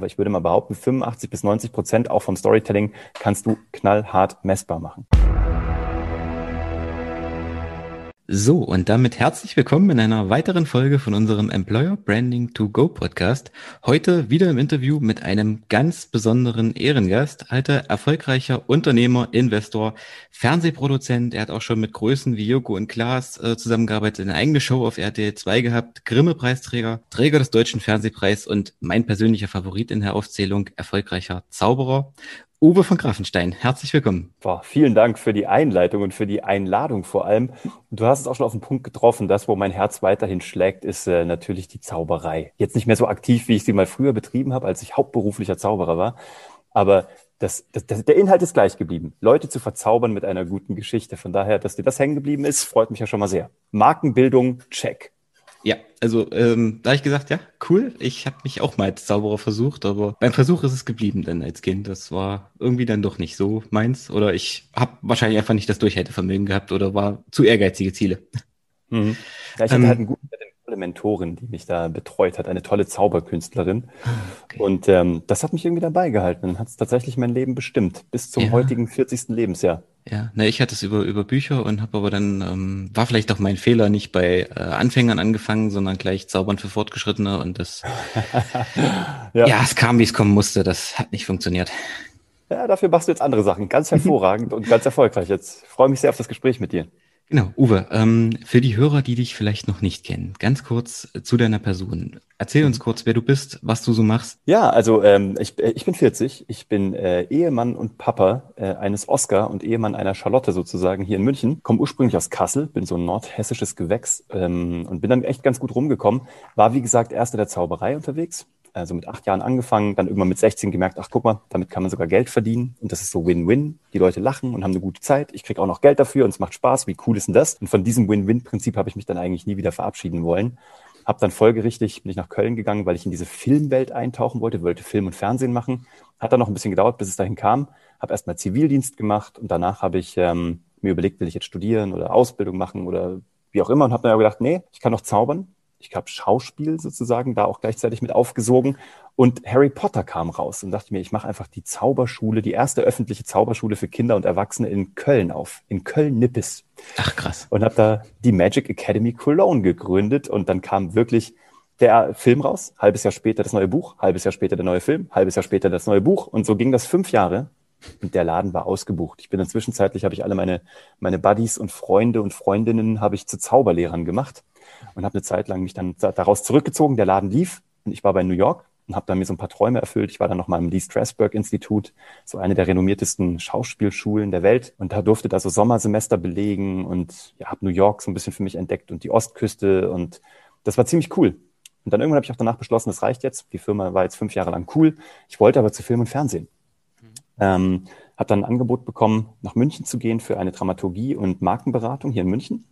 Aber ich würde mal behaupten, 85 bis 90 Prozent auch vom Storytelling kannst du knallhart messbar machen. So, und damit herzlich willkommen in einer weiteren Folge von unserem Employer Branding to Go Podcast. Heute wieder im Interview mit einem ganz besonderen Ehrengast, alter, erfolgreicher Unternehmer, Investor, Fernsehproduzent. Er hat auch schon mit Größen wie Joko und Klaas äh, zusammengearbeitet, eine eigene Show auf RTL 2 gehabt, Grimme-Preisträger, Träger des Deutschen Fernsehpreis und mein persönlicher Favorit in der Aufzählung, erfolgreicher Zauberer. Uwe von Grafenstein, herzlich willkommen. Boah, vielen Dank für die Einleitung und für die Einladung vor allem. Du hast es auch schon auf den Punkt getroffen. Das, wo mein Herz weiterhin schlägt, ist äh, natürlich die Zauberei. Jetzt nicht mehr so aktiv, wie ich sie mal früher betrieben habe, als ich hauptberuflicher Zauberer war. Aber das, das, das, der Inhalt ist gleich geblieben. Leute zu verzaubern mit einer guten Geschichte. Von daher, dass dir das hängen geblieben ist, freut mich ja schon mal sehr. Markenbildung, check. Ja, also ähm, da habe ich gesagt, ja, cool. Ich habe mich auch mal als Zauberer versucht, aber beim Versuch ist es geblieben dann als Kind. Das war irgendwie dann doch nicht so meins. Oder ich habe wahrscheinlich einfach nicht das Durchhaltevermögen gehabt oder war zu ehrgeizige Ziele. Mhm. Ja, ich hatte ähm, halt einen guten tolle Mentorin, die mich da betreut hat, eine tolle Zauberkünstlerin. Ah, okay. Und ähm, das hat mich irgendwie dabei gehalten und hat es tatsächlich mein Leben bestimmt, bis zum ja. heutigen 40. Lebensjahr. Ja, ne, ich hatte es über, über Bücher und habe aber dann, ähm, war vielleicht auch mein Fehler, nicht bei äh, Anfängern angefangen, sondern gleich Zaubern für Fortgeschrittene und das, ja. ja, es kam, wie es kommen musste, das hat nicht funktioniert. Ja, dafür machst du jetzt andere Sachen, ganz hervorragend und ganz erfolgreich. Jetzt freue mich sehr auf das Gespräch mit dir. Genau, Uwe, ähm, für die Hörer, die dich vielleicht noch nicht kennen, ganz kurz zu deiner Person. Erzähl uns kurz, wer du bist, was du so machst. Ja, also ähm, ich, äh, ich bin 40, ich bin äh, Ehemann und Papa äh, eines Oscar und Ehemann einer Charlotte sozusagen hier in München. Komme ursprünglich aus Kassel, bin so ein nordhessisches Gewächs ähm, und bin dann echt ganz gut rumgekommen. War wie gesagt erst in der Zauberei unterwegs, also mit acht Jahren angefangen, dann irgendwann mit 16 gemerkt, ach guck mal, damit kann man sogar Geld verdienen und das ist so Win-Win. Die Leute lachen und haben eine gute Zeit. Ich kriege auch noch Geld dafür und es macht Spaß. Wie cool ist denn das? Und von diesem Win-Win-Prinzip habe ich mich dann eigentlich nie wieder verabschieden wollen. Hab dann folgerichtig, bin ich nach Köln gegangen, weil ich in diese Filmwelt eintauchen wollte, wollte Film und Fernsehen machen. Hat dann noch ein bisschen gedauert, bis es dahin kam. Habe erstmal Zivildienst gemacht und danach habe ich ähm, mir überlegt, will ich jetzt studieren oder Ausbildung machen oder wie auch immer und habe mir gedacht, nee, ich kann noch zaubern ich habe Schauspiel sozusagen da auch gleichzeitig mit aufgesogen. Und Harry Potter kam raus und dachte mir, ich mache einfach die Zauberschule, die erste öffentliche Zauberschule für Kinder und Erwachsene in Köln auf, in Köln-Nippes. Ach krass. Und habe da die Magic Academy Cologne gegründet und dann kam wirklich der Film raus, halbes Jahr später das neue Buch, halbes Jahr später der neue Film, halbes Jahr später das neue Buch und so ging das fünf Jahre und der Laden war ausgebucht. Ich bin dann zwischenzeitlich, habe ich alle meine, meine Buddies und Freunde und Freundinnen habe ich zu Zauberlehrern gemacht und habe eine Zeit lang mich dann daraus zurückgezogen. Der Laden lief und ich war bei New York und habe dann mir so ein paar Träume erfüllt. Ich war dann noch mal im Lee Strasberg Institut, so eine der renommiertesten Schauspielschulen der Welt und da durfte da so Sommersemester belegen und ja, habe New York so ein bisschen für mich entdeckt und die Ostküste und das war ziemlich cool. Und dann irgendwann habe ich auch danach beschlossen, das reicht jetzt. Die Firma war jetzt fünf Jahre lang cool. Ich wollte aber zu Film und Fernsehen. Mhm. Ähm, habe dann ein Angebot bekommen, nach München zu gehen für eine Dramaturgie und Markenberatung hier in München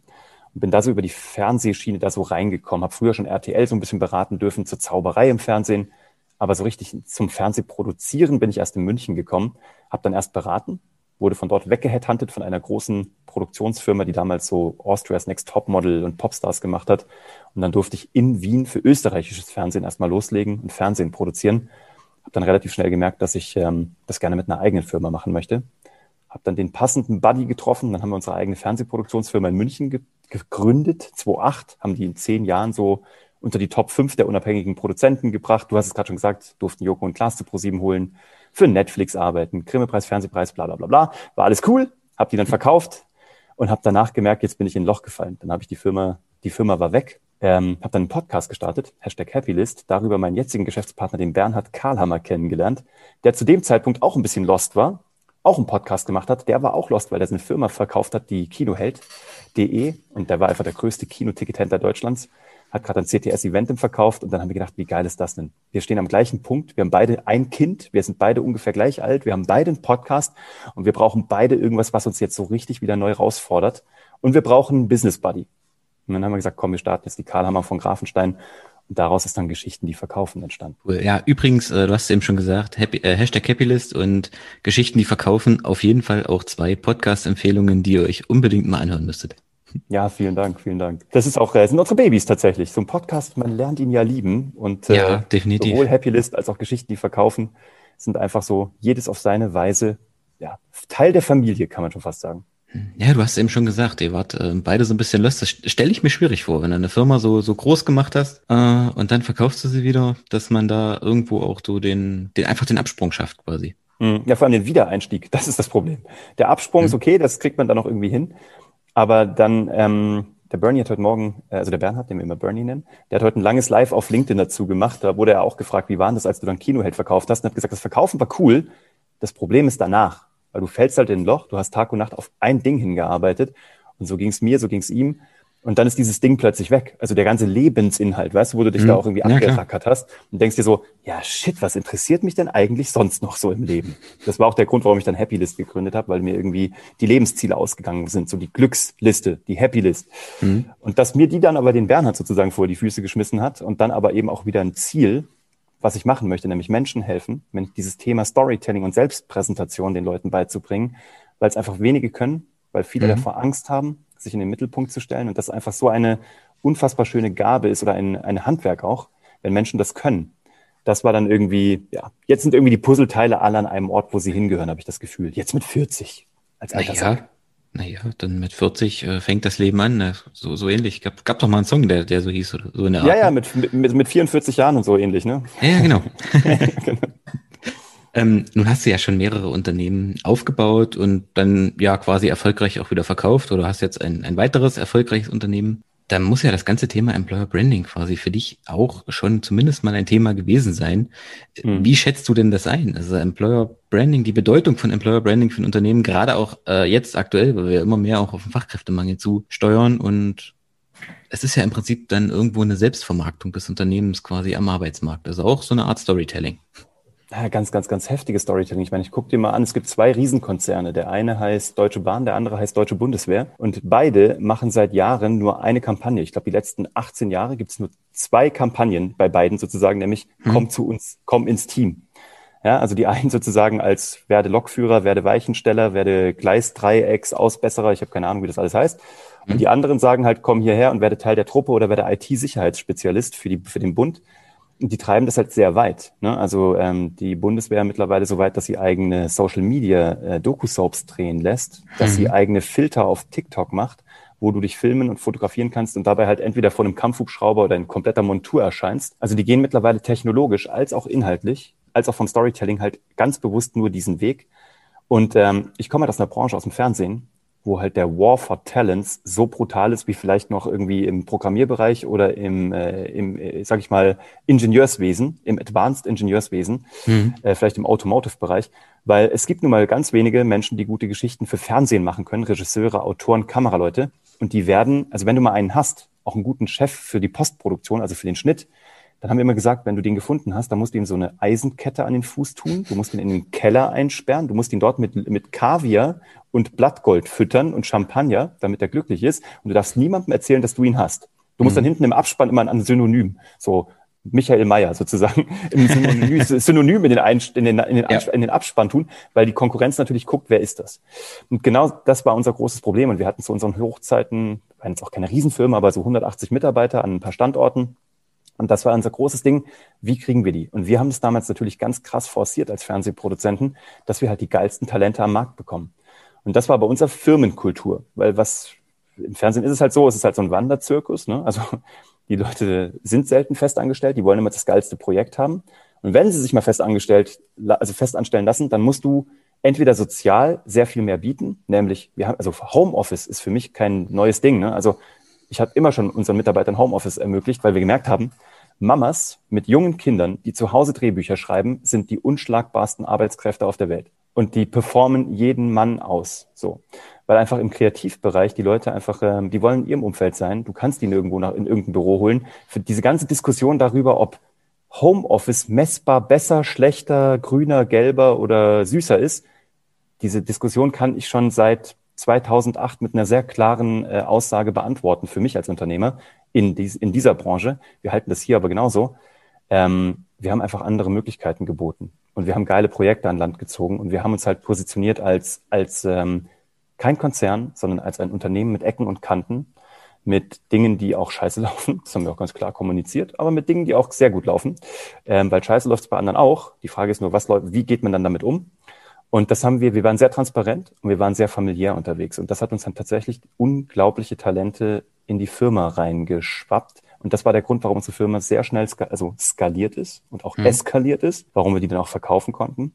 und bin da so über die Fernsehschiene da so reingekommen. Habe früher schon RTL so ein bisschen beraten dürfen zur Zauberei im Fernsehen, aber so richtig zum Fernsehproduzieren bin ich erst in München gekommen. Habe dann erst beraten, wurde von dort weggeheadhuntet von einer großen Produktionsfirma, die damals so Austria's Next Top Model und Popstars gemacht hat. Und dann durfte ich in Wien für österreichisches Fernsehen erstmal loslegen und Fernsehen produzieren. Habe dann relativ schnell gemerkt, dass ich ähm, das gerne mit einer eigenen Firma machen möchte. Habe dann den passenden Buddy getroffen. Dann haben wir unsere eigene Fernsehproduktionsfirma in München gegründet, 2008, haben die in zehn Jahren so unter die Top 5 der unabhängigen Produzenten gebracht. Du hast es gerade schon gesagt, durften Joko und Klaas zu ProSieben holen, für Netflix arbeiten, Grimme-Preis, Fernsehpreis, bla bla bla bla. War alles cool, habe die dann verkauft und habe danach gemerkt, jetzt bin ich in ein Loch gefallen. Dann habe ich die Firma, die Firma war weg, ähm, habe dann einen Podcast gestartet, Hashtag Happylist, darüber meinen jetzigen Geschäftspartner, den Bernhard Karlhammer, kennengelernt, der zu dem Zeitpunkt auch ein bisschen lost war, auch einen Podcast gemacht hat, der war auch lost, weil er eine Firma verkauft hat, die Kinoheld.de und der war einfach der größte Kinotickethändler Deutschlands. hat gerade ein CTS-Event im verkauft und dann haben wir gedacht, wie geil ist das denn? Wir stehen am gleichen Punkt, wir haben beide ein Kind, wir sind beide ungefähr gleich alt, wir haben beide einen Podcast. Und wir brauchen beide irgendwas, was uns jetzt so richtig wieder neu herausfordert. Und wir brauchen einen Business Buddy. Und dann haben wir gesagt, komm, wir starten jetzt die Karlhammer von Grafenstein daraus ist dann Geschichten, die verkaufen entstanden. Cool. Ja, übrigens, äh, du hast eben schon gesagt, Happy, äh, Hashtag Happylist und Geschichten, die verkaufen, auf jeden Fall auch zwei Podcast-Empfehlungen, die ihr euch unbedingt mal anhören müsstet. Ja, vielen Dank, vielen Dank. Das ist auch, äh, sind unsere Babys tatsächlich. So ein Podcast, man lernt ihn ja lieben. Und äh, ja, definitiv. sowohl Happy List als auch Geschichten, die verkaufen, sind einfach so jedes auf seine Weise, ja, Teil der Familie, kann man schon fast sagen. Ja, du hast eben schon gesagt, ihr wart äh, beide so ein bisschen lost. Das stelle ich mir schwierig vor, wenn du eine Firma so, so groß gemacht hast äh, und dann verkaufst du sie wieder, dass man da irgendwo auch so den, den einfach den Absprung schafft quasi. Hm, ja, vor allem den Wiedereinstieg, das ist das Problem. Der Absprung mhm. ist okay, das kriegt man dann auch irgendwie hin. Aber dann, ähm, der Bernie hat heute Morgen, äh, also der Bernhard, den wir immer Bernie nennen, der hat heute ein langes Live auf LinkedIn dazu gemacht. Da wurde er auch gefragt, wie war das, als du dann Kinoheld verkauft hast? Und hat gesagt, das Verkaufen war cool. Das Problem ist danach, weil du fällst halt in ein Loch, du hast Tag und Nacht auf ein Ding hingearbeitet. Und so ging es mir, so ging es ihm. Und dann ist dieses Ding plötzlich weg. Also der ganze Lebensinhalt, weißt du, wo du dich mhm. da auch irgendwie abgerackert ja, hast und denkst dir so, ja shit, was interessiert mich denn eigentlich sonst noch so im Leben? Das war auch der Grund, warum ich dann Happy List gegründet habe, weil mir irgendwie die Lebensziele ausgegangen sind, so die Glücksliste, die Happy List. Mhm. Und dass mir die dann aber den Bernhard sozusagen vor die Füße geschmissen hat und dann aber eben auch wieder ein Ziel, was ich machen möchte, nämlich Menschen helfen, dieses Thema Storytelling und Selbstpräsentation den Leuten beizubringen, weil es einfach wenige können, weil viele mhm. davor Angst haben, sich in den Mittelpunkt zu stellen und das einfach so eine unfassbar schöne Gabe ist oder ein, ein Handwerk auch, wenn Menschen das können. Das war dann irgendwie, ja, jetzt sind irgendwie die Puzzleteile alle an einem Ort, wo sie hingehören, habe ich das Gefühl. Jetzt mit 40 als Alterssack. Naja, dann mit 40 äh, fängt das Leben an. Ne? So, so ähnlich. Gab, gab doch mal einen Song, der, der so hieß, oder so in der Art. Ja, ja, mit, mit, mit 44 Jahren und so ähnlich, ne? Ja, genau. genau. Ähm, nun hast du ja schon mehrere Unternehmen aufgebaut und dann ja quasi erfolgreich auch wieder verkauft oder hast jetzt ein, ein weiteres erfolgreiches Unternehmen. Da muss ja das ganze Thema Employer Branding quasi für dich auch schon zumindest mal ein Thema gewesen sein. Mhm. Wie schätzt du denn das ein? Also Employer Branding, die Bedeutung von Employer Branding für ein Unternehmen, gerade auch äh, jetzt aktuell, weil wir immer mehr auch auf den Fachkräftemangel zu steuern und es ist ja im Prinzip dann irgendwo eine Selbstvermarktung des Unternehmens quasi am Arbeitsmarkt. Also auch so eine Art Storytelling. Ja, ganz, ganz, ganz heftige Storytelling. Ich meine, ich gucke dir mal an, es gibt zwei Riesenkonzerne. Der eine heißt Deutsche Bahn, der andere heißt Deutsche Bundeswehr. Und beide machen seit Jahren nur eine Kampagne. Ich glaube, die letzten 18 Jahre gibt es nur zwei Kampagnen bei beiden sozusagen, nämlich hm. komm zu uns, komm ins Team. Ja, also die einen sozusagen als werde Lokführer, werde Weichensteller, werde Gleisdreiecks, Ausbesserer, ich habe keine Ahnung, wie das alles heißt. Und hm. die anderen sagen halt, komm hierher und werde Teil der Truppe oder werde IT-Sicherheitsspezialist für, die, für den Bund die treiben das halt sehr weit. Ne? Also ähm, die Bundeswehr mittlerweile so weit, dass sie eigene Social Media äh, Doku-Soaps drehen lässt, dass mhm. sie eigene Filter auf TikTok macht, wo du dich filmen und fotografieren kannst und dabei halt entweder vor einem Kampfhubschrauber oder in kompletter Montur erscheinst. Also die gehen mittlerweile technologisch als auch inhaltlich, als auch vom Storytelling halt ganz bewusst nur diesen Weg. Und ähm, ich komme halt aus einer Branche, aus dem Fernsehen wo halt der War for Talents so brutal ist wie vielleicht noch irgendwie im Programmierbereich oder im, äh, im äh, sag ich mal, Ingenieurswesen, im Advanced Ingenieurswesen, mhm. äh, vielleicht im Automotive-Bereich, weil es gibt nun mal ganz wenige Menschen, die gute Geschichten für Fernsehen machen können, Regisseure, Autoren, Kameraleute. Und die werden, also wenn du mal einen hast, auch einen guten Chef für die Postproduktion, also für den Schnitt, dann haben wir immer gesagt, wenn du den gefunden hast, dann musst du ihm so eine Eisenkette an den Fuß tun, du musst ihn in den Keller einsperren, du musst ihn dort mit, mit Kaviar und Blattgold füttern und Champagner, damit er glücklich ist. Und du darfst niemandem erzählen, dass du ihn hast. Du musst mhm. dann hinten im Abspann immer ein Synonym, so Michael Mayer sozusagen, im Synonym, Synonym in, den in, den, in, den ja. in den Abspann tun, weil die Konkurrenz natürlich guckt, wer ist das. Und genau das war unser großes Problem. Und wir hatten zu unseren Hochzeiten, waren jetzt auch keine Riesenfirma, aber so 180 Mitarbeiter an ein paar Standorten. Und das war unser großes Ding. Wie kriegen wir die? Und wir haben das damals natürlich ganz krass forciert als Fernsehproduzenten, dass wir halt die geilsten Talente am Markt bekommen. Und das war bei unserer Firmenkultur, weil was im Fernsehen ist es halt so, es ist halt so ein Wanderzirkus. Ne? Also die Leute sind selten festangestellt, die wollen immer das geilste Projekt haben. Und wenn sie sich mal festangestellt, also festanstellen lassen, dann musst du entweder sozial sehr viel mehr bieten, nämlich wir haben, also Homeoffice ist für mich kein neues Ding. Ne? Also ich habe immer schon unseren Mitarbeitern Homeoffice ermöglicht, weil wir gemerkt haben, Mamas mit jungen Kindern, die zu Hause Drehbücher schreiben, sind die unschlagbarsten Arbeitskräfte auf der Welt. und die performen jeden Mann aus. So. Weil einfach im Kreativbereich die Leute einfach, ähm, die wollen in ihrem Umfeld sein. Du kannst die nirgendwo nach, in irgendein Büro holen. Für diese ganze Diskussion darüber, ob Homeoffice messbar besser, schlechter, grüner, gelber oder süßer ist, diese Diskussion kann ich schon seit 2008 mit einer sehr klaren äh, Aussage beantworten für mich als Unternehmer in, dies, in dieser Branche. Wir halten das hier aber genauso. Ähm, wir haben einfach andere Möglichkeiten geboten und wir haben geile Projekte an Land gezogen und wir haben uns halt positioniert als, als ähm, kein Konzern, sondern als ein Unternehmen mit Ecken und Kanten, mit Dingen, die auch scheiße laufen. Das haben wir auch ganz klar kommuniziert, aber mit Dingen, die auch sehr gut laufen. Ähm, weil scheiße läuft es bei anderen auch. Die Frage ist nur, was läuft, wie geht man dann damit um? Und das haben wir, wir waren sehr transparent und wir waren sehr familiär unterwegs. Und das hat uns dann tatsächlich unglaubliche Talente in die Firma reingeschwappt. Und das war der Grund, warum unsere Firma sehr schnell ska also skaliert ist und auch mhm. eskaliert ist, warum wir die dann auch verkaufen konnten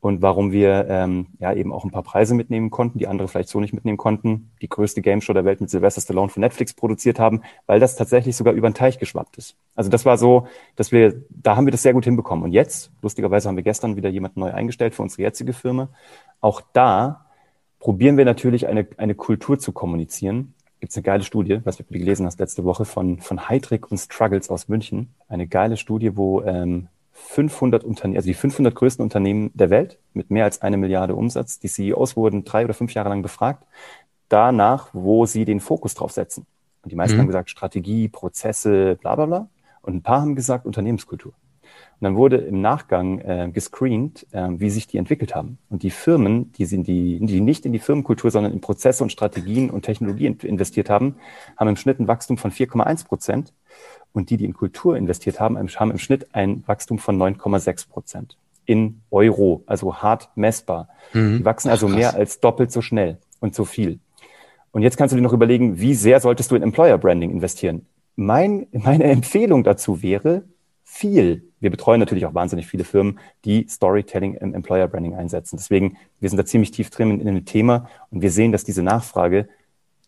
und warum wir ähm, ja eben auch ein paar Preise mitnehmen konnten, die andere vielleicht so nicht mitnehmen konnten, die größte Game Show der Welt mit Sylvester Stallone von Netflix produziert haben, weil das tatsächlich sogar über den Teich geschwappt ist. Also das war so, dass wir, da haben wir das sehr gut hinbekommen. Und jetzt, lustigerweise haben wir gestern wieder jemanden neu eingestellt für unsere jetzige Firma. Auch da probieren wir natürlich eine, eine Kultur zu kommunizieren. Gibt es eine geile Studie, was du gelesen hast letzte Woche von, von Heidrich und Struggles aus München. Eine geile Studie, wo ähm, 500 Unternehmen, also die 500 größten Unternehmen der Welt mit mehr als eine Milliarde Umsatz. Die CEOs wurden drei oder fünf Jahre lang befragt, danach, wo sie den Fokus drauf setzen. Und die meisten mhm. haben gesagt Strategie, Prozesse, bla bla bla. Und ein paar haben gesagt Unternehmenskultur. Und dann wurde im Nachgang äh, gescreent, äh, wie sich die entwickelt haben. Und die Firmen, die, sind die, die nicht in die Firmenkultur, sondern in Prozesse und Strategien und Technologien investiert haben, haben im Schnitt ein Wachstum von 4,1 Prozent. Und die, die in Kultur investiert haben, haben im Schnitt ein Wachstum von 9,6 Prozent in Euro, also hart messbar. Mhm. Die wachsen also Ach, mehr als doppelt so schnell und so viel. Und jetzt kannst du dir noch überlegen, wie sehr solltest du in Employer Branding investieren? Mein, meine Empfehlung dazu wäre viel. Wir betreuen natürlich auch wahnsinnig viele Firmen, die Storytelling im Employer Branding einsetzen. Deswegen, wir sind da ziemlich tief drin in, in dem Thema und wir sehen, dass diese Nachfrage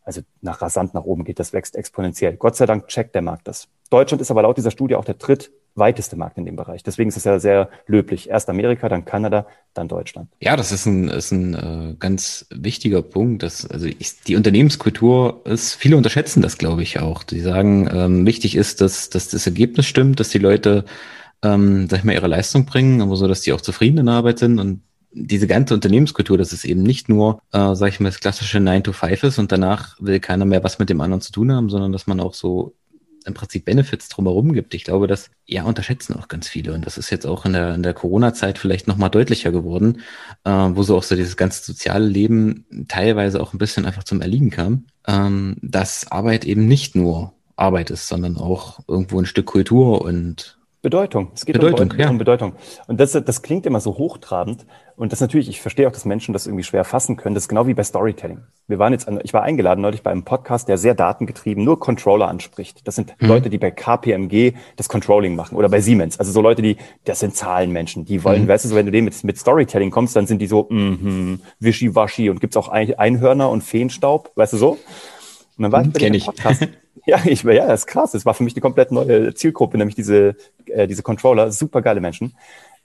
also nach rasant nach oben geht, das wächst exponentiell. Gott sei Dank checkt der Markt das. Deutschland ist aber laut dieser Studie auch der drittweiteste Markt in dem Bereich. Deswegen ist es ja sehr löblich. Erst Amerika, dann Kanada, dann Deutschland. Ja, das ist ein, ist ein äh, ganz wichtiger Punkt. Dass, also ich, die Unternehmenskultur ist, viele unterschätzen das, glaube ich, auch. Die sagen, ähm, wichtig ist, dass, dass das Ergebnis stimmt, dass die Leute ähm, sag ich mal, ihre Leistung bringen, aber so, dass die auch zufrieden in der Arbeit sind und diese ganze Unternehmenskultur, dass es eben nicht nur, äh, sag ich mal, das klassische 9 to 5 ist und danach will keiner mehr was mit dem anderen zu tun haben, sondern dass man auch so im Prinzip Benefits drumherum gibt. Ich glaube, das ja unterschätzen auch ganz viele. Und das ist jetzt auch in der, in der Corona-Zeit vielleicht nochmal deutlicher geworden, äh, wo so auch so dieses ganze soziale Leben teilweise auch ein bisschen einfach zum Erliegen kam, ähm, dass Arbeit eben nicht nur Arbeit ist, sondern auch irgendwo ein Stück Kultur und Bedeutung. Es geht Bedeutung, um, Bedeutung, ja. um Bedeutung. Und das, das klingt immer so hochtrabend. Und das natürlich, ich verstehe auch, dass Menschen das irgendwie schwer fassen können. Das ist genau wie bei Storytelling. Wir waren jetzt, an, ich war eingeladen neulich bei einem Podcast, der sehr datengetrieben nur Controller anspricht. Das sind mhm. Leute, die bei KPMG das Controlling machen oder bei Siemens. Also so Leute, die, das sind Zahlenmenschen. Die wollen, mhm. weißt du, so, wenn du denen mit, mit Storytelling kommst, dann sind die so, mhm, wischiwaschi und gibt's auch Einhörner und Feenstaub, weißt du so? Und dann war ich bei Kenn ich. Podcast. Ja, ich, ja, das ist krass. Das war für mich eine komplett neue Zielgruppe, nämlich diese, äh, diese Controller, super geile Menschen.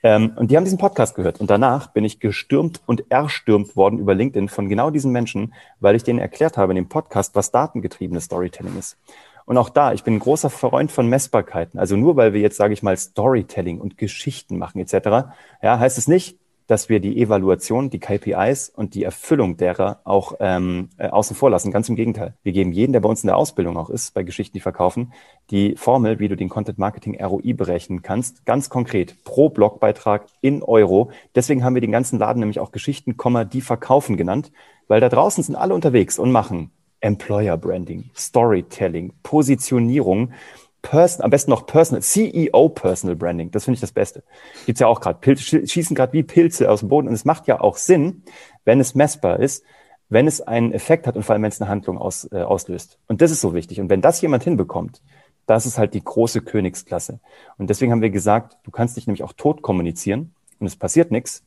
Ähm, und die haben diesen Podcast gehört. Und danach bin ich gestürmt und erstürmt worden über LinkedIn von genau diesen Menschen, weil ich denen erklärt habe in dem Podcast, was datengetriebenes Storytelling ist. Und auch da, ich bin ein großer Freund von Messbarkeiten. Also nur weil wir jetzt, sage ich mal, Storytelling und Geschichten machen etc., ja, heißt es nicht, dass wir die Evaluation, die KPIs und die Erfüllung derer auch ähm, äh, außen vor lassen. Ganz im Gegenteil. Wir geben jeden, der bei uns in der Ausbildung auch ist, bei Geschichten, die verkaufen, die Formel, wie du den Content Marketing ROI berechnen kannst, ganz konkret pro Blogbeitrag in Euro. Deswegen haben wir den ganzen Laden nämlich auch Geschichten, die verkaufen genannt, weil da draußen sind alle unterwegs und machen Employer Branding, Storytelling, Positionierung Person, am besten noch Personal, CEO Personal Branding. Das finde ich das Beste. Gibt's ja auch gerade. Schießen gerade wie Pilze aus dem Boden. Und es macht ja auch Sinn, wenn es messbar ist, wenn es einen Effekt hat und vor allem, wenn es eine Handlung aus, äh, auslöst. Und das ist so wichtig. Und wenn das jemand hinbekommt, das ist halt die große Königsklasse. Und deswegen haben wir gesagt, du kannst dich nämlich auch tot kommunizieren und es passiert nichts,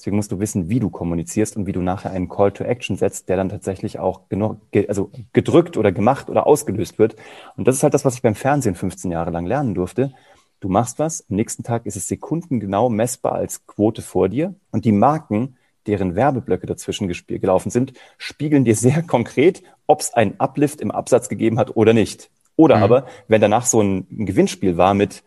Deswegen musst du wissen, wie du kommunizierst und wie du nachher einen Call to Action setzt, der dann tatsächlich auch genug, also gedrückt oder gemacht oder ausgelöst wird. Und das ist halt das, was ich beim Fernsehen 15 Jahre lang lernen durfte. Du machst was, am nächsten Tag ist es sekundengenau messbar als Quote vor dir und die Marken, deren Werbeblöcke dazwischen gelaufen sind, spiegeln dir sehr konkret, ob es einen Uplift im Absatz gegeben hat oder nicht. Oder mhm. aber, wenn danach so ein, ein Gewinnspiel war mit,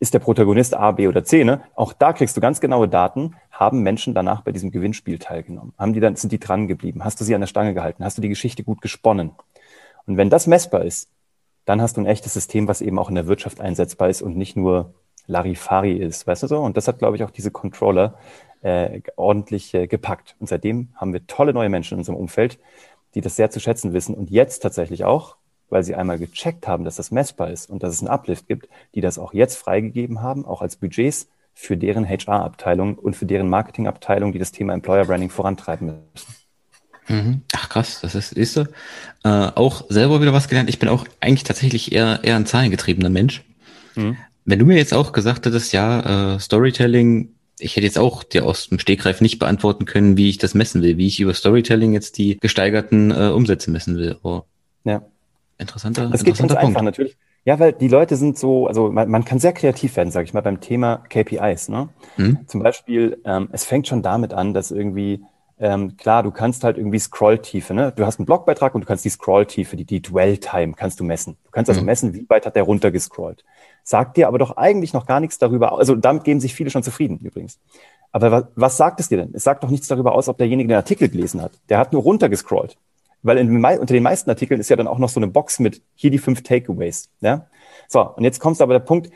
ist der Protagonist A, B oder C, ne? Auch da kriegst du ganz genaue Daten. Haben Menschen danach bei diesem Gewinnspiel teilgenommen? Haben die dann, sind die dran geblieben? Hast du sie an der Stange gehalten? Hast du die Geschichte gut gesponnen? Und wenn das messbar ist, dann hast du ein echtes System, was eben auch in der Wirtschaft einsetzbar ist und nicht nur Larifari ist, weißt du so? Und das hat, glaube ich, auch diese Controller äh, ordentlich äh, gepackt. Und seitdem haben wir tolle neue Menschen in unserem Umfeld, die das sehr zu schätzen wissen und jetzt tatsächlich auch, weil sie einmal gecheckt haben, dass das messbar ist und dass es einen Uplift gibt, die das auch jetzt freigegeben haben, auch als Budgets für deren HR-Abteilung und für deren Marketing-Abteilung, die das Thema Employer Branding vorantreiben müssen. Mhm. Ach krass, das ist, ist so. Äh, auch selber wieder was gelernt. Ich bin auch eigentlich tatsächlich eher, eher ein zahlengetriebener Mensch. Mhm. Wenn du mir jetzt auch gesagt hättest, ja, äh, Storytelling ich hätte jetzt auch dir aus dem Stegreif nicht beantworten können, wie ich das messen will, wie ich über Storytelling jetzt die gesteigerten äh, Umsätze messen will. Oh. Ja. Interessanter, das geht ganz Punkt. einfach natürlich. Ja, weil die Leute sind so, also man, man kann sehr kreativ werden, sage ich mal, beim Thema KPIs. Ne? Mhm. Zum Beispiel, ähm, es fängt schon damit an, dass irgendwie ähm, klar, du kannst halt irgendwie Scrolltiefe, ne? Du hast einen Blogbeitrag und du kannst die Scrolltiefe, die, die Dwell-Time kannst du messen. Du kannst also mhm. messen, wie weit hat der runtergescrollt sagt dir aber doch eigentlich noch gar nichts darüber. Also damit geben sich viele schon zufrieden übrigens. Aber was, was sagt es dir denn? Es sagt doch nichts darüber aus, ob derjenige den Artikel gelesen hat. Der hat nur runtergescrollt. Weil in, unter den meisten Artikeln ist ja dann auch noch so eine Box mit hier die fünf Takeaways. Ja? So, und jetzt kommt aber der Punkt,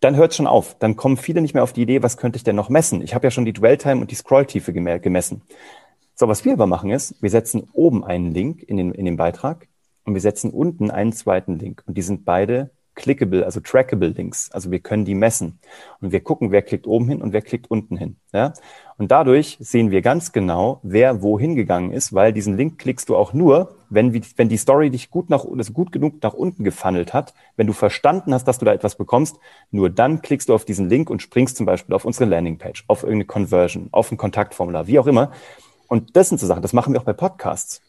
dann hört schon auf. Dann kommen viele nicht mehr auf die Idee, was könnte ich denn noch messen? Ich habe ja schon die Dwell-Time und die Scrolltiefe gemessen. So, was wir aber machen ist, wir setzen oben einen Link in den, in den Beitrag und wir setzen unten einen zweiten Link. Und die sind beide clickable, also trackable Links. Also wir können die messen und wir gucken, wer klickt oben hin und wer klickt unten hin. Ja? Und dadurch sehen wir ganz genau, wer wohin gegangen ist, weil diesen Link klickst du auch nur, wenn, wenn die Story dich gut nach, also gut genug nach unten gefunnelt hat, wenn du verstanden hast, dass du da etwas bekommst, nur dann klickst du auf diesen Link und springst zum Beispiel auf unsere Landingpage, auf irgendeine Conversion, auf ein Kontaktformular, wie auch immer. Und das sind so Sachen, das machen wir auch bei Podcasts.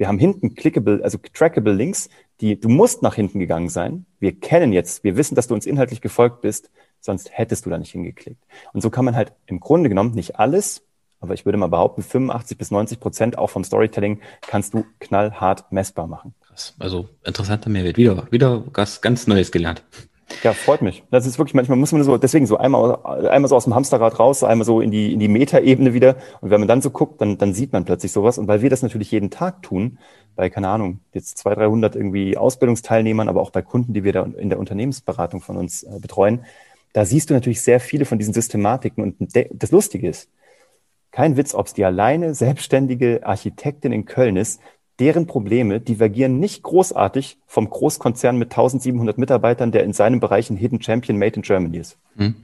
Wir haben hinten clickable, also trackable Links, die, du musst nach hinten gegangen sein. Wir kennen jetzt, wir wissen, dass du uns inhaltlich gefolgt bist, sonst hättest du da nicht hingeklickt. Und so kann man halt im Grunde genommen nicht alles, aber ich würde mal behaupten, 85 bis 90 Prozent auch vom Storytelling kannst du knallhart messbar machen. Krass. Also interessanter Mehrwert. Wieder, wieder was ganz Neues gelernt. Ja, freut mich. Das ist wirklich, manchmal muss man so, deswegen so einmal, einmal so aus dem Hamsterrad raus, einmal so in die, in die Metaebene wieder. Und wenn man dann so guckt, dann, dann sieht man plötzlich sowas. Und weil wir das natürlich jeden Tag tun, bei, keine Ahnung, jetzt zwei, dreihundert irgendwie Ausbildungsteilnehmern, aber auch bei Kunden, die wir da in der Unternehmensberatung von uns äh, betreuen, da siehst du natürlich sehr viele von diesen Systematiken. Und das Lustige ist, kein Witz, ob es die alleine selbstständige Architektin in Köln ist, deren Probleme divergieren nicht großartig vom Großkonzern mit 1700 Mitarbeitern, der in seinem Bereich ein Hidden Champion Made in Germany ist. Hm.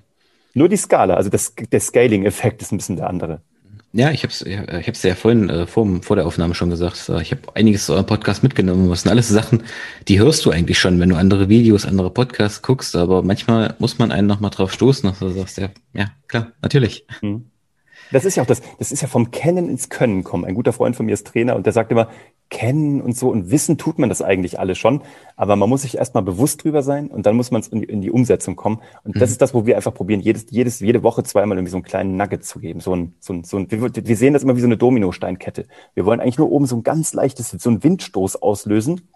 Nur die Skala, also das, der Scaling-Effekt ist ein bisschen der andere. Ja, ich habe es ich hab's ja vorhin äh, vor, vor der Aufnahme schon gesagt. Ich habe einiges aus eurem Podcast mitgenommen. Das sind alles Sachen, die hörst du eigentlich schon, wenn du andere Videos, andere Podcasts guckst. Aber manchmal muss man einen nochmal drauf stoßen, dass du sagst, ja, ja klar, natürlich. Hm. Das ist ja auch das, das ist ja vom Kennen ins Können kommen. Ein guter Freund von mir ist Trainer und der sagt immer, kennen und so und wissen tut man das eigentlich alle schon, aber man muss sich erstmal bewusst drüber sein und dann muss man in, in, die Umsetzung kommen. Und mhm. das ist das, wo wir einfach probieren, jedes, jedes, jede Woche zweimal irgendwie so einen kleinen Nugget zu geben. So ein, so ein, so ein, wir, wir sehen das immer wie so eine Dominosteinkette. Wir wollen eigentlich nur oben so ein ganz leichtes, so ein Windstoß auslösen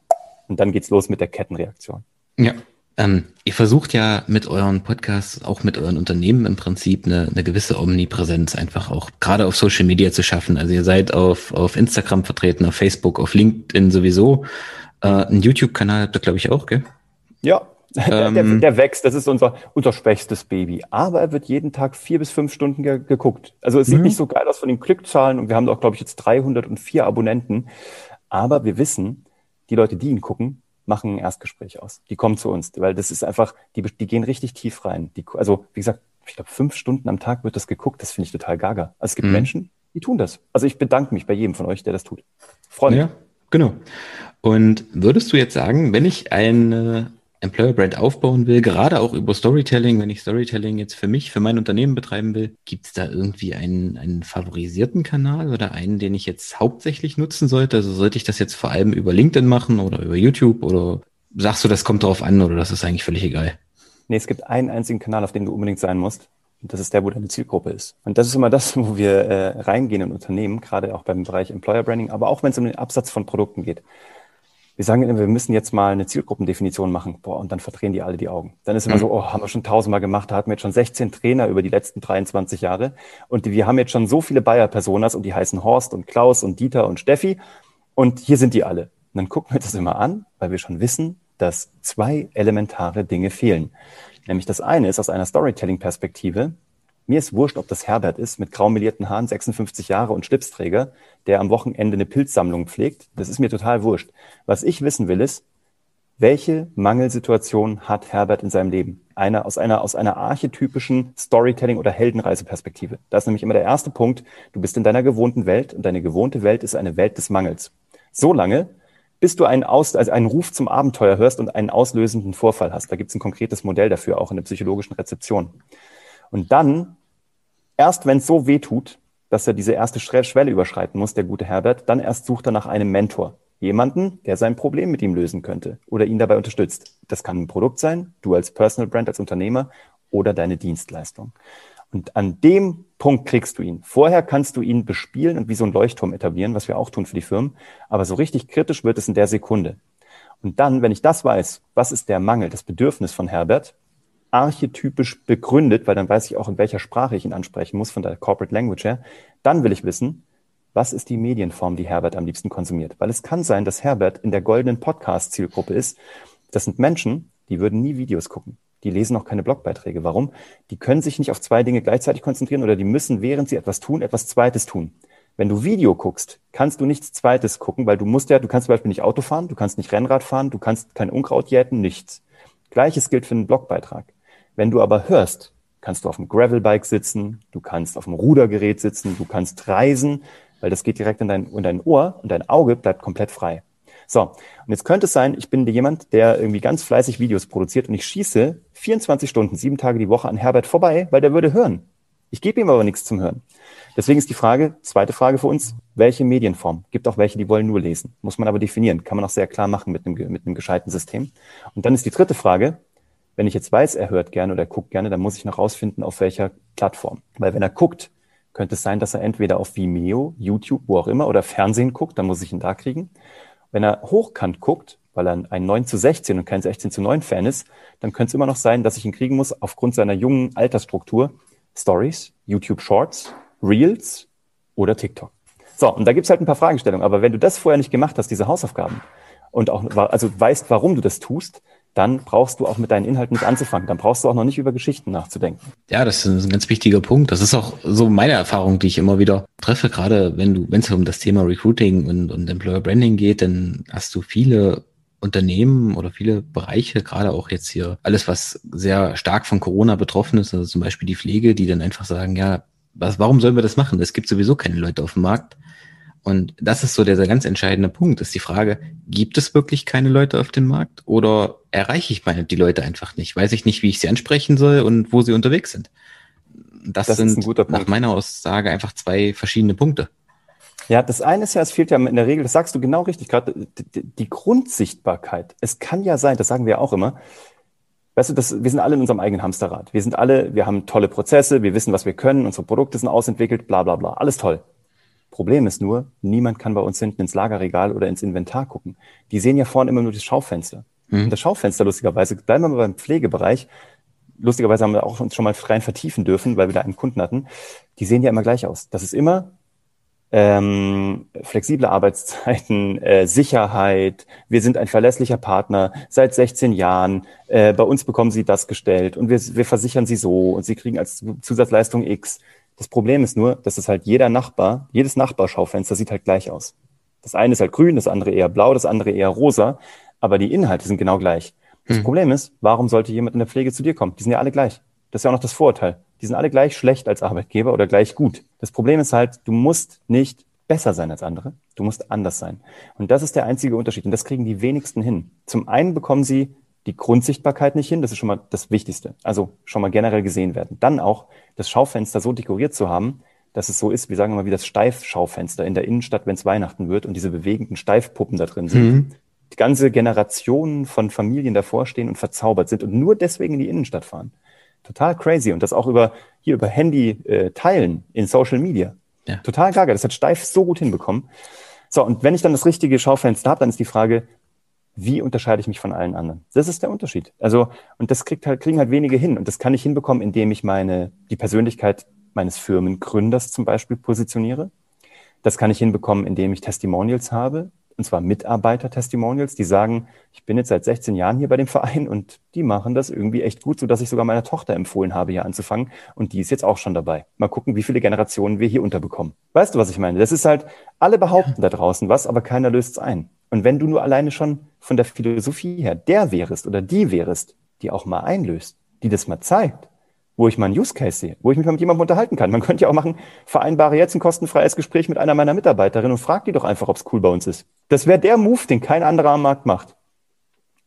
und dann geht's los mit der Kettenreaktion. Ja, ähm, ihr versucht ja mit euren Podcasts, auch mit euren Unternehmen im Prinzip eine, eine gewisse Omnipräsenz einfach auch gerade auf Social Media zu schaffen. Also ihr seid auf, auf Instagram vertreten, auf Facebook, auf LinkedIn sowieso. Äh, ein YouTube-Kanal habt ihr, glaube ich, auch, gell? Ja, der, ähm, der, der, wächst, das ist unser, unser schwächstes Baby. Aber er wird jeden Tag vier bis fünf Stunden ge geguckt. Also es sieht mhm. nicht so geil aus von den Klickzahlen und wir haben auch, glaube ich, jetzt 304 Abonnenten. Aber wir wissen, die Leute, die ihn gucken, machen ein Erstgespräch aus. Die kommen zu uns, weil das ist einfach, die, die gehen richtig tief rein. Die, also, wie gesagt, ich glaube, fünf Stunden am Tag wird das geguckt. Das finde ich total gaga. Also es gibt mhm. Menschen, die tun das. Also ich bedanke mich bei jedem von euch, der das tut. Freue mich. Ja, genau. Und würdest du jetzt sagen, wenn ich eine Employer Brand aufbauen will, gerade auch über Storytelling, wenn ich Storytelling jetzt für mich, für mein Unternehmen betreiben will, gibt es da irgendwie einen, einen favorisierten Kanal oder einen, den ich jetzt hauptsächlich nutzen sollte? Also sollte ich das jetzt vor allem über LinkedIn machen oder über YouTube oder sagst du, das kommt darauf an oder das ist eigentlich völlig egal? Nee, es gibt einen einzigen Kanal, auf dem du unbedingt sein musst. Und das ist der, wo deine Zielgruppe ist. Und das ist immer das, wo wir äh, reingehen in Unternehmen, gerade auch beim Bereich Employer Branding, aber auch wenn es um den Absatz von Produkten geht. Wir sagen immer, wir müssen jetzt mal eine Zielgruppendefinition machen. Boah, und dann verdrehen die alle die Augen. Dann ist immer mhm. so, oh, haben wir schon tausendmal gemacht, da hatten wir jetzt schon 16 Trainer über die letzten 23 Jahre. Und wir haben jetzt schon so viele Bayer-Personas und die heißen Horst und Klaus und Dieter und Steffi. Und hier sind die alle. Und dann gucken wir das immer an, weil wir schon wissen, dass zwei elementare Dinge fehlen. Nämlich das eine ist aus einer Storytelling-Perspektive. Mir ist wurscht, ob das Herbert ist, mit graumelierten Haaren, 56 Jahre und Schlipsträger, der am Wochenende eine Pilzsammlung pflegt. Das ist mir total wurscht. Was ich wissen will, ist, welche Mangelsituation hat Herbert in seinem Leben? Eine, aus einer, aus einer archetypischen Storytelling- oder Heldenreiseperspektive. Das ist nämlich immer der erste Punkt. Du bist in deiner gewohnten Welt und deine gewohnte Welt ist eine Welt des Mangels. So lange, bis du einen, Aus, also einen Ruf zum Abenteuer hörst und einen auslösenden Vorfall hast. Da gibt es ein konkretes Modell dafür, auch in der psychologischen Rezeption. Und dann, erst wenn es so weh tut, dass er diese erste Schwelle überschreiten muss, der gute Herbert, dann erst sucht er nach einem Mentor. Jemanden, der sein Problem mit ihm lösen könnte oder ihn dabei unterstützt. Das kann ein Produkt sein, du als Personal Brand, als Unternehmer oder deine Dienstleistung. Und an dem Punkt kriegst du ihn. Vorher kannst du ihn bespielen und wie so ein Leuchtturm etablieren, was wir auch tun für die Firmen. Aber so richtig kritisch wird es in der Sekunde. Und dann, wenn ich das weiß, was ist der Mangel, das Bedürfnis von Herbert, archetypisch begründet, weil dann weiß ich auch, in welcher Sprache ich ihn ansprechen muss, von der Corporate Language her, dann will ich wissen, was ist die Medienform, die Herbert am liebsten konsumiert? Weil es kann sein, dass Herbert in der goldenen Podcast-Zielgruppe ist. Das sind Menschen, die würden nie Videos gucken die lesen auch keine Blogbeiträge. Warum? Die können sich nicht auf zwei Dinge gleichzeitig konzentrieren oder die müssen, während sie etwas tun, etwas Zweites tun. Wenn du Video guckst, kannst du nichts Zweites gucken, weil du musst ja, du kannst zum Beispiel nicht Auto fahren, du kannst nicht Rennrad fahren, du kannst kein Unkraut jäten, nichts. Gleiches gilt für einen Blogbeitrag. Wenn du aber hörst, kannst du auf dem Gravelbike sitzen, du kannst auf dem Rudergerät sitzen, du kannst reisen, weil das geht direkt in dein, in dein Ohr und dein Auge bleibt komplett frei. So, und jetzt könnte es sein, ich bin jemand, der irgendwie ganz fleißig Videos produziert und ich schieße 24 Stunden, sieben Tage die Woche an Herbert vorbei, weil der würde hören. Ich gebe ihm aber nichts zum Hören. Deswegen ist die Frage, zweite Frage für uns, welche Medienform? Gibt auch welche, die wollen nur lesen. Muss man aber definieren. Kann man auch sehr klar machen mit einem, mit einem gescheiten System. Und dann ist die dritte Frage, wenn ich jetzt weiß, er hört gerne oder er guckt gerne, dann muss ich noch rausfinden, auf welcher Plattform. Weil wenn er guckt, könnte es sein, dass er entweder auf Vimeo, YouTube, wo auch immer oder Fernsehen guckt, dann muss ich ihn da kriegen. Wenn er hochkant guckt, weil er ein 9 zu 16 und kein 16 zu 9 Fan ist, dann könnte es immer noch sein, dass ich ihn kriegen muss aufgrund seiner jungen Altersstruktur. Stories, YouTube Shorts, Reels oder TikTok. So, und da gibt's halt ein paar Fragestellungen. Aber wenn du das vorher nicht gemacht hast, diese Hausaufgaben, und auch, also weißt, warum du das tust, dann brauchst du auch mit deinen Inhalten nicht anzufangen. Dann brauchst du auch noch nicht über Geschichten nachzudenken. Ja, das ist ein ganz wichtiger Punkt. Das ist auch so meine Erfahrung, die ich immer wieder treffe, gerade wenn du, wenn es um das Thema Recruiting und, und Employer Branding geht, dann hast du viele Unternehmen oder viele Bereiche, gerade auch jetzt hier alles, was sehr stark von Corona betroffen ist, also zum Beispiel die Pflege, die dann einfach sagen, ja, was, warum sollen wir das machen? Es gibt sowieso keine Leute auf dem Markt. Und das ist so der, der ganz entscheidende Punkt, ist die Frage, gibt es wirklich keine Leute auf dem Markt oder erreiche ich meine die Leute einfach nicht? Weiß ich nicht, wie ich sie ansprechen soll und wo sie unterwegs sind? Das, das sind nach meiner Aussage einfach zwei verschiedene Punkte. Ja, das eine ist ja, es fehlt ja in der Regel, das sagst du genau richtig, gerade die, die Grundsichtbarkeit. Es kann ja sein, das sagen wir auch immer, weißt du, das, wir sind alle in unserem eigenen Hamsterrad. Wir sind alle, wir haben tolle Prozesse, wir wissen, was wir können, unsere Produkte sind ausentwickelt, bla bla bla. Alles toll. Problem ist nur, niemand kann bei uns hinten ins Lagerregal oder ins Inventar gucken. Die sehen ja vorne immer nur das Schaufenster. Mhm. Und das Schaufenster, lustigerweise, bleiben wir mal beim Pflegebereich. Lustigerweise haben wir auch uns schon mal rein vertiefen dürfen, weil wir da einen Kunden hatten. Die sehen ja immer gleich aus. Das ist immer ähm, flexible Arbeitszeiten, äh, Sicherheit, wir sind ein verlässlicher Partner seit 16 Jahren, äh, bei uns bekommen Sie das gestellt und wir, wir versichern Sie so und Sie kriegen als Zusatzleistung X. Das Problem ist nur, dass es halt jeder Nachbar, jedes Nachbarschaufenster sieht halt gleich aus. Das eine ist halt grün, das andere eher blau, das andere eher rosa, aber die Inhalte sind genau gleich. Das hm. Problem ist, warum sollte jemand in der Pflege zu dir kommen? Die sind ja alle gleich. Das ist ja auch noch das Vorurteil. Die sind alle gleich schlecht als Arbeitgeber oder gleich gut. Das Problem ist halt, du musst nicht besser sein als andere, du musst anders sein. Und das ist der einzige Unterschied. Und das kriegen die wenigsten hin. Zum einen bekommen sie die Grundsichtbarkeit nicht hin, das ist schon mal das Wichtigste. Also schon mal generell gesehen werden. Dann auch das Schaufenster so dekoriert zu haben, dass es so ist, wie sagen wir mal, wie das Steifschaufenster in der Innenstadt, wenn es Weihnachten wird und diese bewegenden Steifpuppen da drin sind. Mhm. Die ganze Generationen von Familien davor stehen und verzaubert sind und nur deswegen in die Innenstadt fahren. Total crazy. Und das auch über, hier über Handy äh, teilen in Social Media. Ja. Total gaga. Das hat Steif so gut hinbekommen. So, und wenn ich dann das richtige Schaufenster habe, dann ist die Frage, wie unterscheide ich mich von allen anderen? Das ist der Unterschied. Also, und das kriegt halt, kriegen halt wenige hin. Und das kann ich hinbekommen, indem ich meine, die Persönlichkeit meines Firmengründers zum Beispiel positioniere. Das kann ich hinbekommen, indem ich Testimonials habe, und zwar Mitarbeiter-Testimonials, die sagen, ich bin jetzt seit 16 Jahren hier bei dem Verein und die machen das irgendwie echt gut, so dass ich sogar meiner Tochter empfohlen habe, hier anzufangen und die ist jetzt auch schon dabei. Mal gucken, wie viele Generationen wir hier unterbekommen. Weißt du, was ich meine? Das ist halt, alle behaupten ja. da draußen was, aber keiner löst es ein. Und wenn du nur alleine schon von der Philosophie her der wärest oder die wärest, die auch mal einlöst, die das mal zeigt, wo ich mal Use Case sehe, wo ich mich mal mit jemandem unterhalten kann. Man könnte ja auch machen, vereinbare jetzt ein kostenfreies Gespräch mit einer meiner Mitarbeiterinnen und frag die doch einfach, ob es cool bei uns ist. Das wäre der Move, den kein anderer am Markt macht.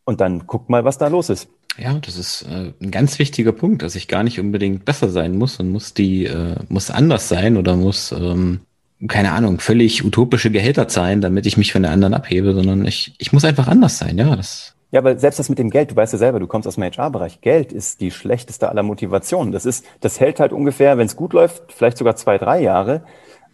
Und dann guck mal, was da los ist. Ja, das ist äh, ein ganz wichtiger Punkt, dass ich gar nicht unbedingt besser sein muss und muss die, äh, muss anders sein oder muss, ähm, keine Ahnung, völlig utopische Gehälter zahlen, damit ich mich von der anderen abhebe, sondern ich, ich muss einfach anders sein, ja. Das ja, aber selbst das mit dem Geld, du weißt ja selber, du kommst aus dem HR-Bereich. Geld ist die schlechteste aller Motivationen. Das ist, das hält halt ungefähr, wenn es gut läuft, vielleicht sogar zwei, drei Jahre.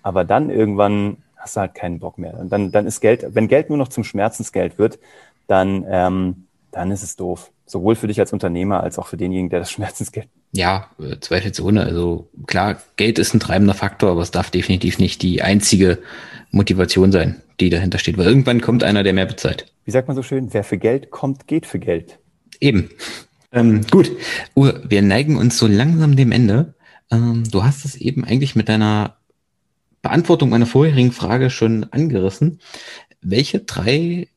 Aber dann irgendwann hast du halt keinen Bock mehr. Und dann, dann ist Geld, wenn Geld nur noch zum Schmerzensgeld wird, dann, ähm, dann ist es doof. Sowohl für dich als Unternehmer als auch für denjenigen, der das Schmerzensgeld. Ja, äh, zweifelsohne. Also klar, Geld ist ein treibender Faktor, aber es darf definitiv nicht die einzige Motivation sein, die dahinter steht. Weil irgendwann kommt einer, der mehr bezahlt wie sagt man so schön, wer für Geld kommt, geht für Geld. Eben. Ähm, gut, Uwe, wir neigen uns so langsam dem Ende. Ähm, du hast es eben eigentlich mit deiner Beantwortung meiner vorherigen Frage schon angerissen. Welche drei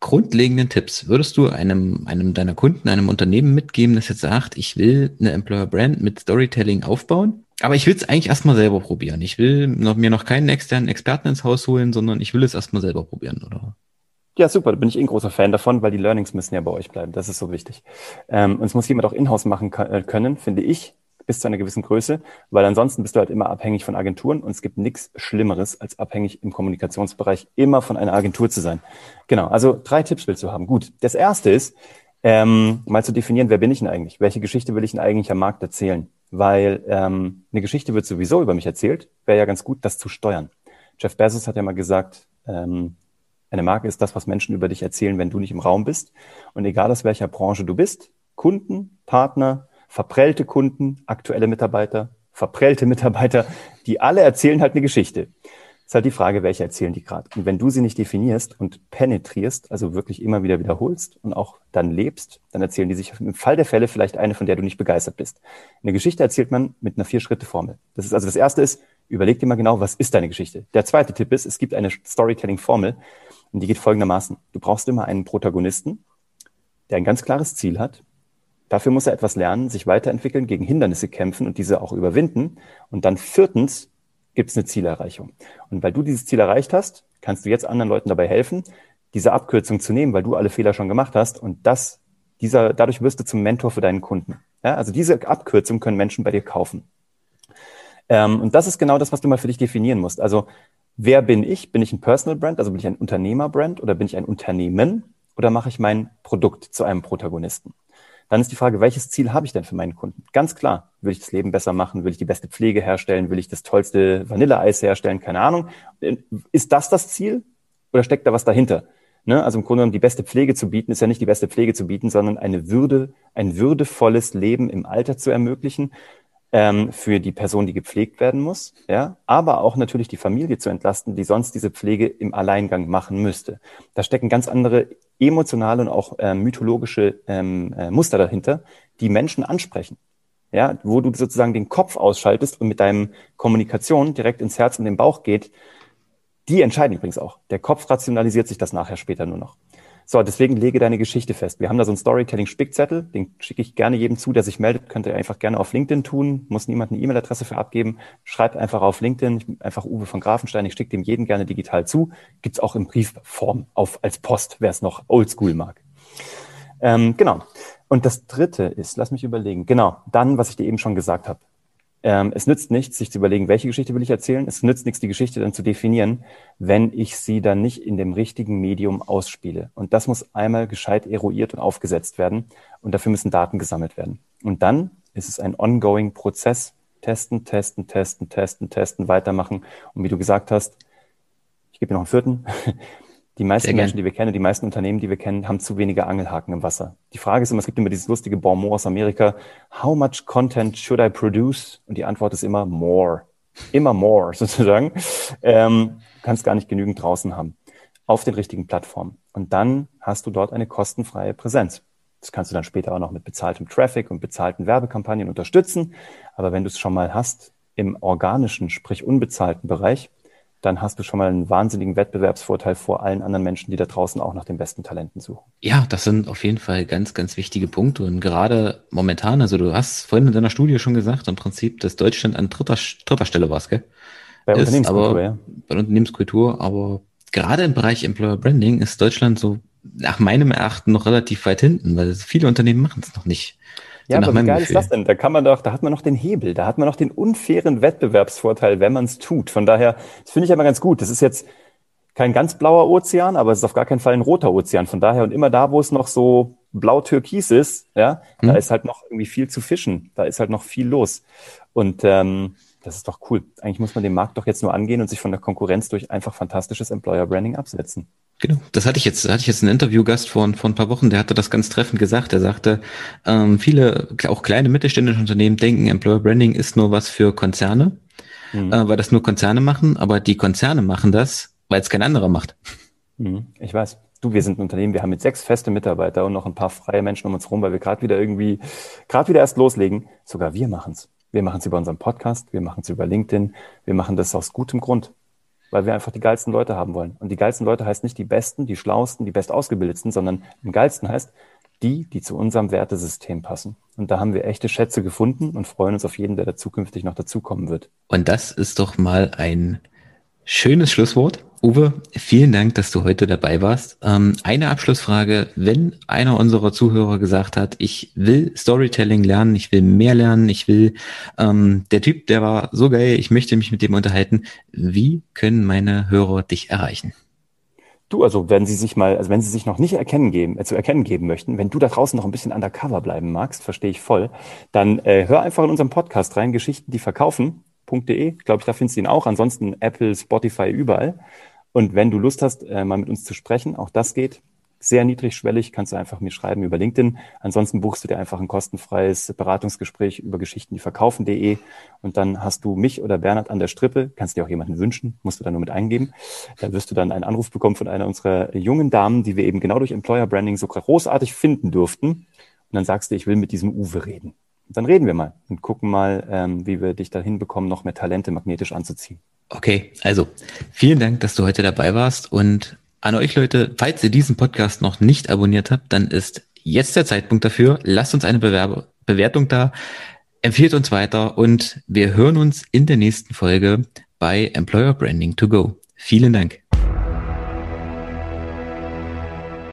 grundlegenden Tipps würdest du einem, einem deiner Kunden, einem Unternehmen mitgeben, das jetzt sagt, ich will eine Employer Brand mit Storytelling aufbauen, aber ich will es eigentlich erstmal selber probieren. Ich will noch, mir noch keinen externen Experten ins Haus holen, sondern ich will es erstmal selber probieren, oder? Ja, super, da bin ich eh ein großer Fan davon, weil die Learnings müssen ja bei euch bleiben. Das ist so wichtig. Ähm, und es muss jemand auch in-house machen äh, können, finde ich, bis zu einer gewissen Größe, weil ansonsten bist du halt immer abhängig von Agenturen und es gibt nichts Schlimmeres, als abhängig im Kommunikationsbereich immer von einer Agentur zu sein. Genau, also drei Tipps willst du haben. Gut, das erste ist, ähm, mal zu definieren, wer bin ich denn eigentlich? Welche Geschichte will ich denn eigentlich am Markt erzählen? Weil ähm, eine Geschichte wird sowieso über mich erzählt, wäre ja ganz gut, das zu steuern. Jeff Bezos hat ja mal gesagt, ähm, eine Marke ist das, was Menschen über dich erzählen, wenn du nicht im Raum bist. Und egal aus welcher Branche du bist, Kunden, Partner, verprellte Kunden, aktuelle Mitarbeiter, verprellte Mitarbeiter, die alle erzählen halt eine Geschichte. Ist halt die Frage, welche erzählen die gerade. Und wenn du sie nicht definierst und penetrierst, also wirklich immer wieder wiederholst und auch dann lebst, dann erzählen die sich im Fall der Fälle vielleicht eine, von der du nicht begeistert bist. Eine Geschichte erzählt man mit einer Vier-Schritte-Formel. Das ist also das erste ist, überleg dir mal genau, was ist deine Geschichte. Der zweite Tipp ist, es gibt eine Storytelling-Formel, und die geht folgendermaßen. Du brauchst immer einen Protagonisten, der ein ganz klares Ziel hat. Dafür muss er etwas lernen, sich weiterentwickeln, gegen Hindernisse kämpfen und diese auch überwinden. Und dann viertens gibt es eine Zielerreichung. Und weil du dieses Ziel erreicht hast, kannst du jetzt anderen Leuten dabei helfen, diese Abkürzung zu nehmen, weil du alle Fehler schon gemacht hast. Und das, dieser, dadurch wirst du zum Mentor für deinen Kunden. Ja, also diese Abkürzung können Menschen bei dir kaufen. Ähm, und das ist genau das, was du mal für dich definieren musst. Also wer bin ich? Bin ich ein Personal Brand, also bin ich ein Unternehmerbrand oder bin ich ein Unternehmen oder mache ich mein Produkt zu einem Protagonisten? Dann ist die Frage, welches Ziel habe ich denn für meinen Kunden? Ganz klar, will ich das Leben besser machen? Will ich die beste Pflege herstellen? Will ich das tollste Vanilleeis herstellen? Keine Ahnung. Ist das das Ziel oder steckt da was dahinter? Ne? Also im Grunde genommen, die beste Pflege zu bieten, ist ja nicht die beste Pflege zu bieten, sondern eine Würde, ein würdevolles Leben im Alter zu ermöglichen, ähm, für die Person, die gepflegt werden muss, ja, aber auch natürlich die Familie zu entlasten, die sonst diese Pflege im Alleingang machen müsste. Da stecken ganz andere emotionale und auch äh, mythologische ähm, äh, Muster dahinter, die Menschen ansprechen. Ja, wo du sozusagen den Kopf ausschaltest und mit deinem Kommunikation direkt ins Herz und den Bauch geht. Die entscheiden übrigens auch. Der Kopf rationalisiert sich das nachher später nur noch. So, deswegen lege deine Geschichte fest. Wir haben da so einen Storytelling-Spickzettel, den schicke ich gerne jedem zu, der sich meldet, könnt ihr einfach gerne auf LinkedIn tun, muss niemand eine E-Mail-Adresse für abgeben. Schreibt einfach auf LinkedIn, einfach Uwe von Grafenstein, ich schicke dem jeden gerne digital zu. Gibt's auch in Briefform auf als Post, wer es noch oldschool mag. Ähm, genau. Und das dritte ist, lass mich überlegen, genau, dann, was ich dir eben schon gesagt habe. Ähm, es nützt nichts, sich zu überlegen, welche Geschichte will ich erzählen. Es nützt nichts, die Geschichte dann zu definieren, wenn ich sie dann nicht in dem richtigen Medium ausspiele. Und das muss einmal gescheit eruiert und aufgesetzt werden. Und dafür müssen Daten gesammelt werden. Und dann ist es ein ongoing Prozess. Testen, testen, testen, testen, testen, weitermachen. Und wie du gesagt hast, ich gebe dir noch einen vierten. Die meisten Menschen, die wir kennen, die meisten Unternehmen, die wir kennen, haben zu wenige Angelhaken im Wasser. Die Frage ist immer, es gibt immer dieses lustige Bonmot aus Amerika, how much content should I produce? Und die Antwort ist immer more. Immer more, sozusagen. Ähm, du kannst gar nicht genügend draußen haben. Auf den richtigen Plattformen. Und dann hast du dort eine kostenfreie Präsenz. Das kannst du dann später auch noch mit bezahltem Traffic und bezahlten Werbekampagnen unterstützen. Aber wenn du es schon mal hast im organischen, sprich unbezahlten Bereich, dann hast du schon mal einen wahnsinnigen Wettbewerbsvorteil vor allen anderen Menschen, die da draußen auch nach den besten Talenten suchen. Ja, das sind auf jeden Fall ganz, ganz wichtige Punkte. Und gerade momentan, also du hast vorhin in deiner Studie schon gesagt, im Prinzip, dass Deutschland an dritter, dritter Stelle war, gell? Bei ist, Unternehmenskultur, aber, ja. Bei Unternehmenskultur, aber gerade im Bereich Employer Branding ist Deutschland so nach meinem Erachten noch relativ weit hinten, weil viele Unternehmen machen es noch nicht. Ja, aber wie geil Gefühl. ist das denn? Da kann man doch, da hat man noch den Hebel, da hat man noch den unfairen Wettbewerbsvorteil, wenn man es tut. Von daher, das finde ich aber ganz gut. Das ist jetzt kein ganz blauer Ozean, aber es ist auf gar keinen Fall ein roter Ozean. Von daher und immer da, wo es noch so blau-türkis ist, ja, hm. da ist halt noch irgendwie viel zu fischen. Da ist halt noch viel los. Und ähm, das ist doch cool. Eigentlich muss man den Markt doch jetzt nur angehen und sich von der Konkurrenz durch einfach fantastisches Employer Branding absetzen. Genau, das hatte ich jetzt, hatte ich jetzt einen Interviewgast vor, vor ein paar Wochen, der hatte das ganz treffend gesagt. Er sagte, ähm, viele, auch kleine mittelständische Unternehmen denken, Employer Branding ist nur was für Konzerne, mhm. äh, weil das nur Konzerne machen, aber die Konzerne machen das, weil es kein anderer macht. Mhm. Ich weiß. Du, wir sind ein Unternehmen, wir haben mit sechs feste Mitarbeiter und noch ein paar freie Menschen um uns rum, weil wir gerade wieder irgendwie, gerade wieder erst loslegen. Sogar wir machen's. Wir machen es über unseren Podcast, wir machen es über LinkedIn, wir machen das aus gutem Grund weil wir einfach die geilsten Leute haben wollen. Und die geilsten Leute heißt nicht die besten, die schlausten, die bestausgebildetsten, sondern im geilsten heißt die, die zu unserem Wertesystem passen. Und da haben wir echte Schätze gefunden und freuen uns auf jeden, der da zukünftig noch dazukommen wird. Und das ist doch mal ein schönes Schlusswort. Uwe, vielen Dank, dass du heute dabei warst. Ähm, eine Abschlussfrage. Wenn einer unserer Zuhörer gesagt hat, ich will Storytelling lernen, ich will mehr lernen, ich will, ähm, der Typ, der war so geil, ich möchte mich mit dem unterhalten. Wie können meine Hörer dich erreichen? Du, also wenn sie sich mal, also wenn sie sich noch nicht erkennen geben, äh, zu erkennen geben möchten, wenn du da draußen noch ein bisschen undercover bleiben magst, verstehe ich voll, dann äh, hör einfach in unserem Podcast rein, Geschichten, die verkaufen. .de, glaube ich, da findest du ihn auch. Ansonsten Apple, Spotify, überall. Und wenn du Lust hast, äh, mal mit uns zu sprechen, auch das geht. Sehr niedrigschwellig, kannst du einfach mir schreiben über LinkedIn. Ansonsten buchst du dir einfach ein kostenfreies Beratungsgespräch über Geschichten, die verkaufen.de und dann hast du mich oder Bernhard an der Strippe, kannst dir auch jemanden wünschen, musst du dann nur mit eingeben. Da wirst du dann einen Anruf bekommen von einer unserer jungen Damen, die wir eben genau durch Employer Branding so großartig finden durften. Und dann sagst du, ich will mit diesem Uwe reden. Und dann reden wir mal und gucken mal, ähm, wie wir dich dahin bekommen, noch mehr Talente magnetisch anzuziehen. Okay, also vielen Dank, dass du heute dabei warst und an euch Leute, falls ihr diesen Podcast noch nicht abonniert habt, dann ist jetzt der Zeitpunkt dafür. Lasst uns eine Bewerbe Bewertung da, empfiehlt uns weiter und wir hören uns in der nächsten Folge bei Employer Branding to Go. Vielen Dank.